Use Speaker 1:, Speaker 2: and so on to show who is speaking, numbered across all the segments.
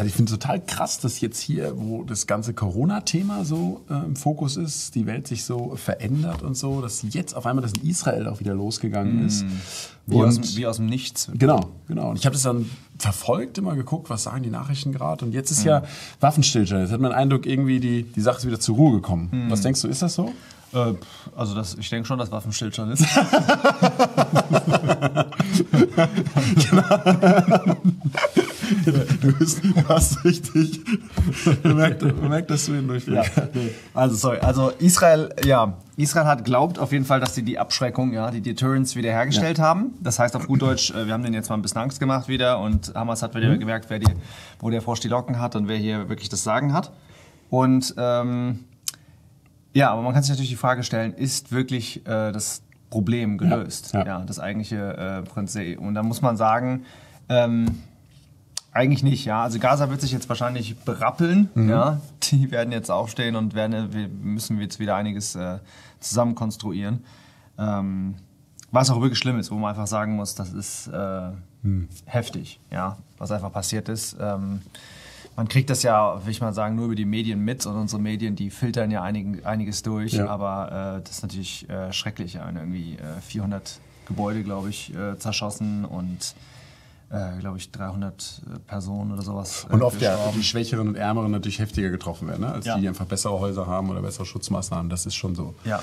Speaker 1: Also ich finde total krass, dass jetzt hier, wo das ganze Corona-Thema so äh, im Fokus ist, die Welt sich so verändert und so, dass jetzt auf einmal das in Israel auch wieder losgegangen ist.
Speaker 2: Wie, aus, dem- wie aus dem Nichts.
Speaker 1: Genau, genau. Und ich habe das dann verfolgt, immer geguckt, was sagen die Nachrichten gerade. Und jetzt ist ja Waffenstillstand. Jetzt hat man den Eindruck, irgendwie die, die Sache ist wieder zur Ruhe gekommen. Was denkst du, ist das so?
Speaker 2: Äh, also das, ich denke schon, dass Waffenstillstand ist.
Speaker 1: Du bist, du hast richtig. Man merkt, man merkt, dass du ihn durchblickst.
Speaker 2: Also sorry, also Israel, ja, Israel hat glaubt auf jeden Fall, dass sie die Abschreckung, ja, die Deterrence wiederhergestellt haben. Das heißt auf gut Deutsch, äh, wir haben denen jetzt mal ein bisschen Angst gemacht wieder und Hamas hat wieder gemerkt, wer die, wo der Frosch die Locken hat und wer hier wirklich das Sagen hat. Und ähm, ja, aber man kann sich natürlich die Frage stellen, ist wirklich äh, das Problem gelöst?
Speaker 1: Ja,
Speaker 2: Ja,
Speaker 1: ja.
Speaker 2: das eigentliche äh, Prinzip. Und da muss man sagen, ähm, eigentlich nicht, ja. Also Gaza wird sich jetzt wahrscheinlich berappeln, ja. Die werden jetzt aufstehen und werden, wir müssen jetzt wieder einiges äh, zusammen konstruieren. Ähm, was auch wirklich schlimm ist, wo man einfach sagen muss, das ist äh, heftig, ja, was einfach passiert ist. Ähm, man kriegt das ja, will ich mal sagen, nur über die Medien mit und unsere Medien, die filtern ja einigen, einiges durch,
Speaker 1: Ja.
Speaker 2: aber äh, das ist natürlich äh, schrecklich. Ja. Irgendwie äh, 400 Gebäude, glaube ich, äh, zerschossen und äh, glaube ich, 300 Personen oder sowas. äh,
Speaker 1: Und oft ja die Schwächeren und Ärmeren natürlich heftiger getroffen werden, ne? als
Speaker 2: Ja.
Speaker 1: die, die einfach bessere Häuser haben oder bessere Schutzmaßnahmen. Das ist schon so.
Speaker 2: Ja.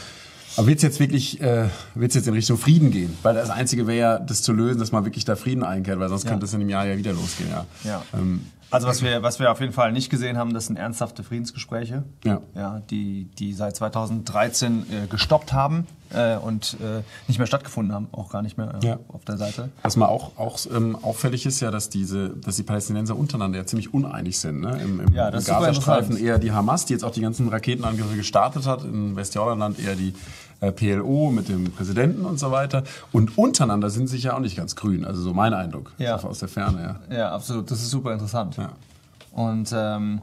Speaker 1: Aber wird es jetzt wirklich, äh, wird's jetzt in Richtung Frieden gehen? Weil das Einzige wäre ja, das zu lösen, dass man wirklich da Frieden einkehrt, weil sonst
Speaker 2: Ja.
Speaker 1: könnte es in einem Jahr ja wieder losgehen. Ja.
Speaker 2: Ja.
Speaker 1: Ähm,
Speaker 2: Also was wir, was wir auf jeden Fall nicht gesehen haben, das sind ernsthafte Friedensgespräche,
Speaker 1: Ja.
Speaker 2: Ja, die, die seit 2013 äh, gestoppt haben äh, und äh, nicht mehr stattgefunden haben, auch gar nicht mehr äh,
Speaker 1: Ja.
Speaker 2: auf der Seite.
Speaker 1: Was mal auch, auch ähm, auffällig ist ja, dass diese, dass die Palästinenser untereinander ja ziemlich uneinig sind. Ne? Im, im,
Speaker 2: Ja,
Speaker 1: im
Speaker 2: das super
Speaker 1: Gazastreifen eher die Hamas, die jetzt auch die ganzen Raketenangriffe gestartet hat. Im Westjordanland eher die PLO mit dem Präsidenten und so weiter. Und untereinander sind sie sich ja auch nicht ganz grün. Also so mein Eindruck.
Speaker 2: Ja.
Speaker 1: Aus der Ferne, ja.
Speaker 2: Ja, absolut. Das ist super interessant.
Speaker 1: Ja.
Speaker 2: Und ähm,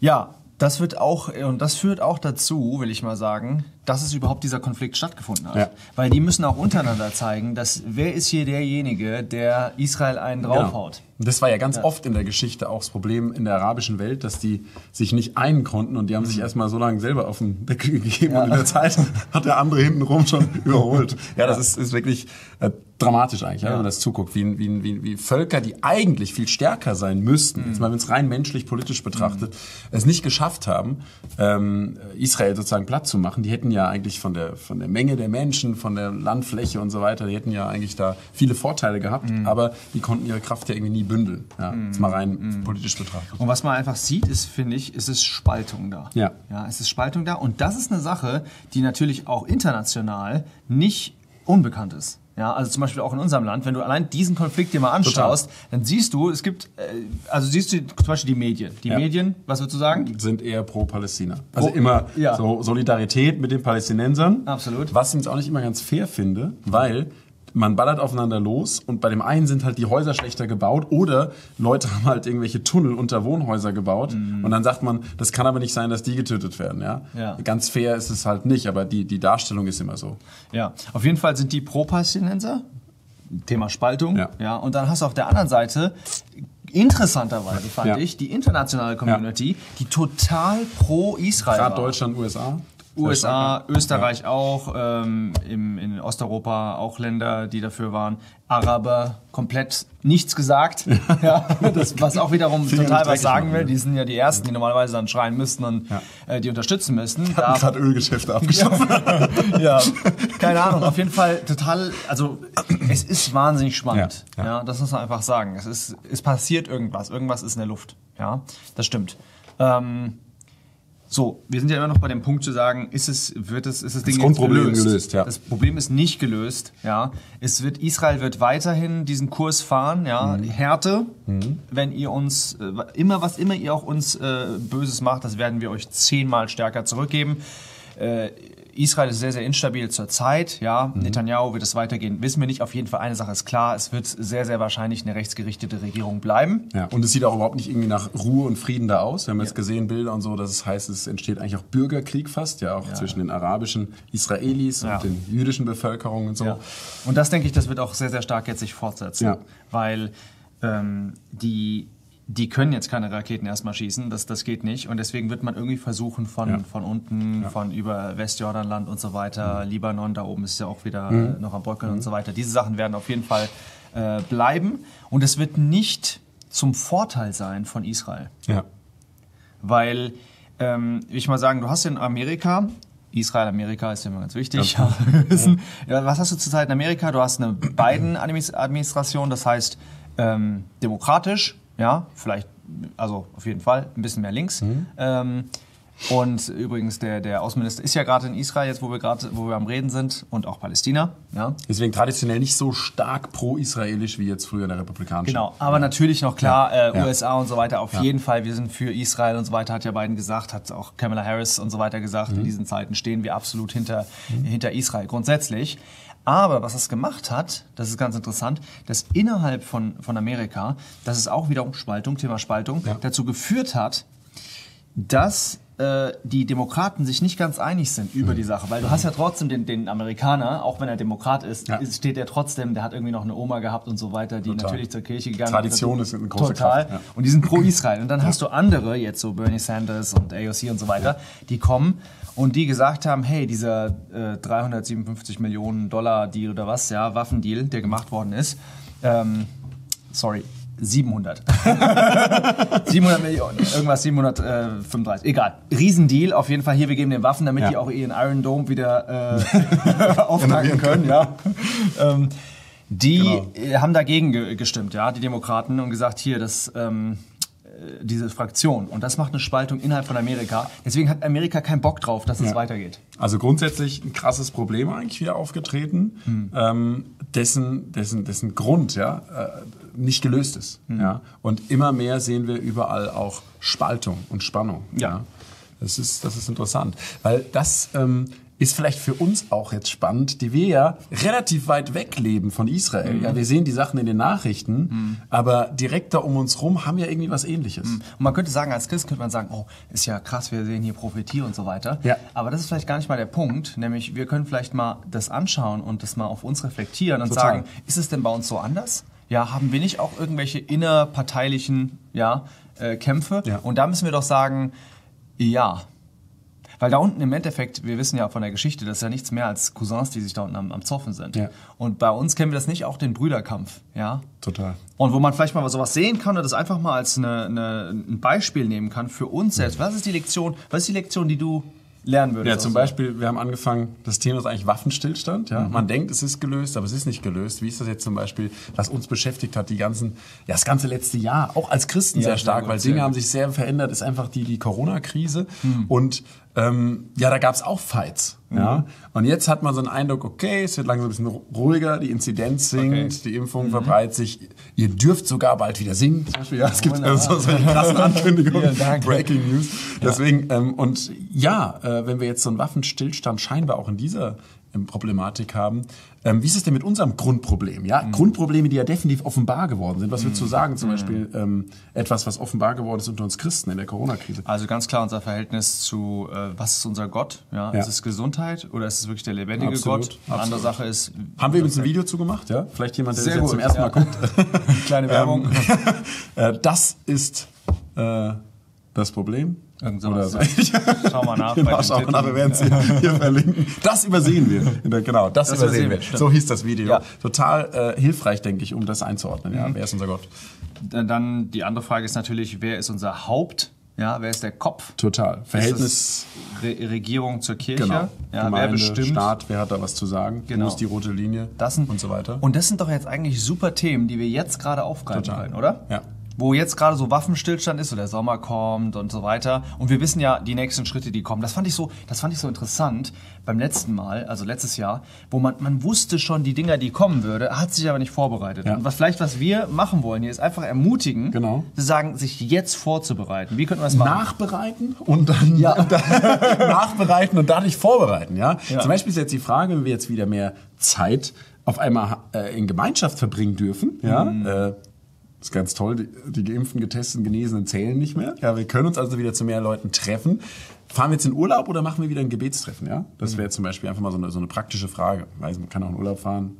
Speaker 2: ja, das wird auch und das führt auch dazu, will ich mal sagen, dass es überhaupt dieser Konflikt stattgefunden hat.
Speaker 1: Ja.
Speaker 2: Weil die müssen auch untereinander zeigen, dass wer ist hier derjenige, der Israel einen draufhaut.
Speaker 1: Genau. Und Das war ja ganz oft in der Geschichte auch das Problem in der arabischen Welt, dass die sich nicht einen konnten und die haben sich erstmal so lange selber auf den Deckel gegeben und in der Zeit hat der andere hintenrum schon überholt. Ja, das ist, ist wirklich äh, dramatisch eigentlich, ja. wenn man das zuguckt, wie, wie, wie, wie Völker, die eigentlich viel stärker sein müssten, jetzt mal wenn es rein menschlich, politisch betrachtet, es nicht geschafft haben, ähm, Israel sozusagen platt zu machen. Die hätten ja eigentlich von der, von der Menge der Menschen, von der Landfläche und so weiter, die hätten ja eigentlich da viele Vorteile gehabt, aber die konnten ihre Kraft ja irgendwie nie bündeln. Ja, jetzt mal rein politisch betrachtet.
Speaker 2: Und was man einfach sieht, ist, finde ich, ist es Spaltung da.
Speaker 1: Ja.
Speaker 2: Ja, es ist Spaltung da. Und das ist eine Sache, die natürlich auch international nicht unbekannt ist. Ja, also zum Beispiel auch in unserem Land, wenn du allein diesen Konflikt dir mal anschaust, dann siehst du, es gibt, äh, also siehst du zum Beispiel die Medien. Die
Speaker 1: Ja.
Speaker 2: Medien, was würdest du sagen?
Speaker 1: sind eher pro Palästina. Also
Speaker 2: Pro-
Speaker 1: immer
Speaker 2: ja.
Speaker 1: so Solidarität mit den Palästinensern.
Speaker 2: Absolut.
Speaker 1: Was ich jetzt auch nicht immer ganz fair finde, weil man ballert aufeinander los und bei dem einen sind halt die Häuser schlechter gebaut oder Leute haben halt irgendwelche Tunnel unter Wohnhäuser gebaut und dann sagt man, das kann aber nicht sein, dass die getötet werden. Ja?
Speaker 2: Ja.
Speaker 1: Ganz fair ist es halt nicht, aber die, die Darstellung ist immer so.
Speaker 2: Ja, auf jeden Fall sind die Pro-Palästinenser. Thema Spaltung.
Speaker 1: Ja.
Speaker 2: ja. Und dann hast du auf der anderen Seite, interessanterweise fand
Speaker 1: Ja.
Speaker 2: ich, die internationale Community, die total pro-Israel war.
Speaker 1: Gerade Deutschland, USA.
Speaker 2: USA, Österreich auch, ähm, im, in Osteuropa auch Länder, die dafür waren. Araber komplett nichts gesagt, ja, das, was auch wiederum total was sagen will.
Speaker 1: ja.
Speaker 2: Die sind ja die Ersten, die normalerweise dann schreien müssten und
Speaker 1: Ja.
Speaker 2: äh, die unterstützen müssten.
Speaker 1: Hatten
Speaker 2: Da,
Speaker 1: gerade Ölgeschäfte abgeschafft.
Speaker 2: ja, keine Ahnung, auf jeden Fall total, also es ist wahnsinnig spannend.
Speaker 1: Ja,
Speaker 2: Ja,
Speaker 1: ja.
Speaker 2: das muss man einfach sagen. Es, ist, es passiert irgendwas, irgendwas ist in der Luft. Ja, das stimmt. Ähm, so, wir sind ja immer noch bei dem Punkt zu sagen, ist es, wird es, ist das Ding jetzt
Speaker 1: Grundproblem
Speaker 2: gelöst?
Speaker 1: gelöst, ja.
Speaker 2: Das Problem ist nicht gelöst, ja. Es wird, Israel wird weiterhin diesen Kurs fahren, ja.
Speaker 1: Mhm.
Speaker 2: Härte, wenn ihr uns, äh, immer, was immer ihr auch uns äh, Böses macht, das werden wir euch zehnmal stärker zurückgeben. Äh, Israel ist sehr, sehr instabil zur Zeit, ja.
Speaker 1: Mhm.
Speaker 2: Netanyahu wird es weitergehen, wissen wir nicht. Auf jeden Fall eine Sache ist klar, es wird sehr, sehr wahrscheinlich eine rechtsgerichtete Regierung bleiben.
Speaker 1: Ja, und es sieht auch überhaupt nicht irgendwie nach Ruhe und Frieden da aus. Wir haben jetzt gesehen Bilder und so, dass es heißt, es entsteht eigentlich auch Bürgerkrieg fast, ja, auch zwischen den arabischen Israelis
Speaker 2: Ja.
Speaker 1: und den jüdischen Bevölkerungen und so.
Speaker 2: Ja. Und das denke ich, das wird auch sehr, sehr stark jetzt sich fortsetzen.
Speaker 1: Ja.
Speaker 2: Weil ähm, die die können jetzt keine Raketen erstmal schießen, das, das geht nicht. Und deswegen wird man irgendwie versuchen, von,
Speaker 1: Ja.
Speaker 2: von unten, von über Westjordanland und so weiter, Libanon, da oben ist ja auch wieder äh, noch am Bröckeln und so weiter. Diese Sachen werden auf jeden Fall äh, bleiben. Und es wird nicht zum Vorteil sein von Israel.
Speaker 1: Ja.
Speaker 2: Weil, ähm, ich mal sagen, du hast in Amerika, Israel, Amerika ist ja immer ganz wichtig. Ja. Ja, was hast du zurzeit in Amerika? Du hast eine Biden-Administration, das heißt ähm, demokratisch, ja, vielleicht, also auf jeden Fall ein bisschen mehr links. Ähm, und übrigens, der, der Außenminister ist ja gerade in Israel, jetzt wo wir gerade, wo wir am Reden sind, und auch Palästina. Ja.
Speaker 1: Deswegen traditionell nicht so stark pro-israelisch wie jetzt früher in der Republikanischen.
Speaker 2: Genau, aber natürlich noch klar,
Speaker 1: Ja,
Speaker 2: äh,
Speaker 1: ja.
Speaker 2: USA und so weiter, auf jeden Fall, wir sind für Israel und so weiter, hat ja Biden gesagt, hat auch Kamala Harris und so weiter gesagt,
Speaker 1: Mhm.
Speaker 2: in diesen Zeiten stehen wir absolut hinter, hinter Israel, grundsätzlich. Aber was es gemacht hat, das ist ganz interessant, dass innerhalb von, von Amerika, das ist auch wieder um Spaltung, Thema Spaltung,
Speaker 1: Ja.
Speaker 2: dazu geführt hat, dass äh, die Demokraten sich nicht ganz einig sind über die Sache. Weil du hast ja trotzdem den, den Amerikaner, auch wenn er Demokrat ist,
Speaker 1: Ja.
Speaker 2: ist- steht er trotzdem, der hat irgendwie noch eine Oma gehabt und so weiter, die
Speaker 1: Total.
Speaker 2: natürlich zur Kirche gegangen
Speaker 1: Tradition ist eine große
Speaker 2: Total.
Speaker 1: Kraft, ja.
Speaker 2: Und die sind pro Israel. Und dann hast du andere, jetzt so Bernie Sanders und AOC und so weiter, die kommen und die gesagt haben, hey, dieser äh, 357 Millionen Dollar Deal oder was, ja, Waffendeal, der gemacht worden ist, ähm, sorry, 700. 700 Millionen, irgendwas 735, egal. Riesendeal, auf jeden Fall hier, wir geben den Waffen, damit
Speaker 1: Ja.
Speaker 2: die auch ihren Iron Dome wieder äh, auftanken können, ja. ähm, die
Speaker 1: Genau.
Speaker 2: äh, haben dagegen ge gestimmt, ja, die Demokraten, und gesagt, hier, das, ähm, äh, diese Fraktion. Und das macht eine Spaltung innerhalb von Amerika. Deswegen hat Amerika keinen Bock drauf, dass es
Speaker 1: Ja.
Speaker 2: weitergeht.
Speaker 1: Also grundsätzlich ein krasses Problem eigentlich wieder aufgetreten,
Speaker 2: Hm.
Speaker 1: ähm, dessen, dessen, dessen Grund ja, äh, nicht gelöst ist.
Speaker 2: Hm.
Speaker 1: Ja? Und immer mehr sehen wir überall auch Spaltung und Spannung.
Speaker 2: Ja.
Speaker 1: Das, ist, das ist interessant, weil das ähm, ist vielleicht für uns auch jetzt spannend, die wir ja relativ weit weg leben von Israel. Ja, wir sehen die Sachen in den Nachrichten, aber direkt da um uns rum haben ja irgendwie was Ähnliches.
Speaker 2: Und man könnte sagen, als Christ könnte man sagen, oh, ist ja krass, wir sehen hier Prophetie und so weiter.
Speaker 1: Ja.
Speaker 2: Aber das ist vielleicht gar nicht mal der Punkt. Nämlich, wir können vielleicht mal das anschauen und das mal auf uns reflektieren und
Speaker 1: Total.
Speaker 2: sagen, ist es denn bei uns so anders? Ja, haben wir nicht auch irgendwelche innerparteilichen ja, äh, Kämpfe?
Speaker 1: Ja.
Speaker 2: Und da müssen wir doch sagen, ja. Weil da unten im Endeffekt, wir wissen ja von der Geschichte, das ist ja nichts mehr als Cousins, die sich da unten am, am Zoffen sind.
Speaker 1: Ja.
Speaker 2: Und bei uns kennen wir das nicht auch den Brüderkampf, ja.
Speaker 1: Total.
Speaker 2: Und wo man vielleicht mal sowas sehen kann und das einfach mal als eine, eine, ein Beispiel nehmen kann für uns selbst. Was ist die Lektion, was ist die Lektion, die du lernen würdest?
Speaker 1: Ja, zum Beispiel, wir haben angefangen, das Thema ist eigentlich Waffenstillstand. Ja? Man denkt, es ist gelöst, aber es ist nicht gelöst. Wie ist das jetzt zum Beispiel, was uns beschäftigt hat, die ganzen, ja, das ganze letzte Jahr, auch als Christen
Speaker 2: Ja,
Speaker 1: sehr
Speaker 2: sehr
Speaker 1: stark,
Speaker 2: gut,
Speaker 1: weil
Speaker 2: sehr
Speaker 1: Dinge haben sich sehr verändert, ist einfach die, die Corona-Krise. Und ähm, ja, da gab es auch Fights. Ja? Und jetzt hat man so einen Eindruck, okay, es wird langsam ein bisschen ruhiger, die Inzidenz sinkt,
Speaker 2: Okay.
Speaker 1: die Impfung verbreitet sich. Ihr dürft sogar bald wieder singen. Zum Beispiel. Ja, es gibt also so eine krasse Ankündigung. Breaking News. Deswegen, ähm, und ja, äh, wenn wir jetzt so einen Waffenstillstand scheinbar auch in dieser Problematik haben, ähm, wie ist es denn mit unserem Grundproblem? Ja, Grundprobleme, die ja definitiv offenbar geworden sind. Was würdest du sagen, zum Beispiel ähm, etwas, was offenbar geworden ist unter uns Christen in der Corona-Krise?
Speaker 2: Also ganz klar unser Verhältnis zu, äh, was ist unser Gott? Ja?
Speaker 1: Ja.
Speaker 2: Ist es Gesundheit oder ist es wirklich der lebendige
Speaker 1: Absolut,
Speaker 2: Gott? Eine andere
Speaker 1: absolut.
Speaker 2: Sache ist...
Speaker 1: Haben wir übrigens ein Video zu gemacht, ja? Vielleicht jemand, der
Speaker 2: Sehr
Speaker 1: das jetzt
Speaker 2: gut,
Speaker 1: zum ersten
Speaker 2: ja.
Speaker 1: Mal guckt.
Speaker 2: Kleine Werbung.
Speaker 1: äh, das ist äh, das Problem.
Speaker 2: Irgend sowas,
Speaker 1: Oder so.
Speaker 2: Schau mal nach.
Speaker 1: Genau, schauen wir nach, wir werden es hier, hier verlinken. Das übersehen wir. Genau, das,
Speaker 2: Das
Speaker 1: übersehen wir.
Speaker 2: stimmt.
Speaker 1: So hieß das Video.
Speaker 2: Ja.
Speaker 1: Total äh, hilfreich, denke ich, um das einzuordnen. Ja,
Speaker 2: Mhm.
Speaker 1: wer ist unser Gott?
Speaker 2: Dann die andere Frage ist natürlich, wer ist unser Haupt? Ja, wer ist der Kopf?
Speaker 1: Total. Verhältnis,
Speaker 2: Re Regierung zur Kirche?
Speaker 1: genau.
Speaker 2: Ja, wer
Speaker 1: Gemeinde,
Speaker 2: bestimmt?
Speaker 1: Staat, wer hat da was zu sagen?
Speaker 2: Genau.
Speaker 1: Wo ist die rote Linie?
Speaker 2: Das sind,
Speaker 1: und so weiter.
Speaker 2: Und das sind doch jetzt eigentlich super Themen, die wir jetzt gerade aufgreifen
Speaker 1: Total.
Speaker 2: können, oder?
Speaker 1: Ja.
Speaker 2: Wo jetzt gerade so Waffenstillstand ist, so der Sommer kommt und so weiter. Und wir wissen ja die nächsten Schritte, die kommen. Das fand ich so, das fand ich so interessant beim letzten Mal, also letztes Jahr, wo man, man wusste schon die Dinger, die kommen würde, hat sich aber nicht vorbereitet.
Speaker 1: Ja.
Speaker 2: Und was vielleicht, was wir machen wollen hier, ist einfach ermutigen,
Speaker 1: Genau.
Speaker 2: zu sagen, sich jetzt vorzubereiten. Wie könnten wir das machen?
Speaker 1: Nachbereiten und dann
Speaker 2: Ja.
Speaker 1: und dann nachbereiten und dadurch vorbereiten. Ja?
Speaker 2: Ja.
Speaker 1: Zum Beispiel ist jetzt die Frage, wenn wir jetzt wieder mehr Zeit auf einmal äh, in Gemeinschaft verbringen dürfen. Ja?
Speaker 2: Mhm.
Speaker 1: Äh, ist ganz toll, die, die geimpften, getesteten, Genesenen zählen nicht mehr. Ja, wir können uns also wieder zu mehr Leuten treffen. Fahren wir jetzt in Urlaub oder machen wir wieder ein Gebetstreffen? Ja, das wäre zum Beispiel einfach mal so eine, so eine praktische Frage. Weiß, man kann auch in Urlaub fahren,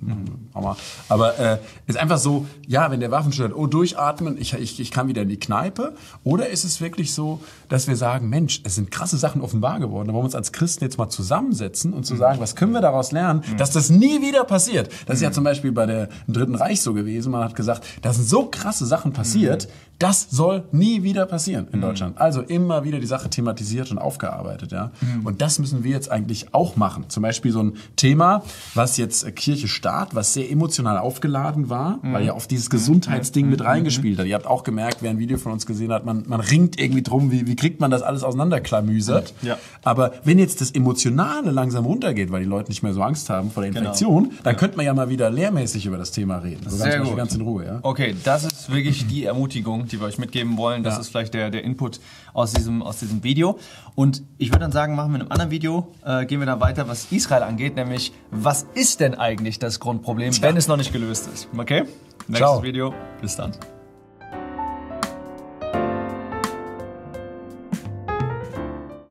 Speaker 1: mal. aber äh, ist einfach so, ja, wenn der Waffenschein oh durchatmen, ich, ich, ich kann wieder in die Kneipe, oder ist es wirklich so, dass wir sagen, Mensch, es sind krasse Sachen offenbar geworden, da wollen wir uns als Christen jetzt mal zusammensetzen und zu sagen, was können wir daraus lernen, dass das nie wieder passiert. Das ist ja zum Beispiel bei der im Dritten Reich so gewesen. Man hat gesagt, da sind so krasse Sachen passiert, das soll nie wieder passieren in Deutschland. Also immer wieder die Sache thematisiert und aufgearbeitet, ja. Und das müssen wir jetzt eigentlich auch machen. Zum Beispiel so ein Thema, was jetzt äh, Kirche Staat, was sehr emotional aufgeladen war, weil ja auf dieses Gesundheitsding mit reingespielt hat. Ihr habt auch gemerkt, wer ein Video von uns gesehen hat, man, man ringt irgendwie drum, wie, wie kriegt man das alles auseinanderklamüsert.
Speaker 2: Ja.
Speaker 1: Aber wenn jetzt das Emotionale langsam runtergeht, weil die Leute nicht mehr so Angst haben vor der Infektion, dann könnte man ja mal wieder lehrmäßig über das Thema reden. So ganz,
Speaker 2: Sehr gut.
Speaker 1: ganz in Ruhe, ja.
Speaker 2: Okay, das ist wirklich die Ermutigung, die wir euch mitgeben wollen. Das
Speaker 1: Ja.
Speaker 2: ist vielleicht der, der Input aus diesem, aus diesem Video. Und ich würde dann sagen, machen wir in einem anderen Video, äh, gehen wir dann weiter, was Israel angeht, nämlich was ist denn eigentlich das Grundproblem, wenn es noch nicht gelöst ist. Okay? Nächstes
Speaker 1: Ciao.
Speaker 2: Video. Bis dann.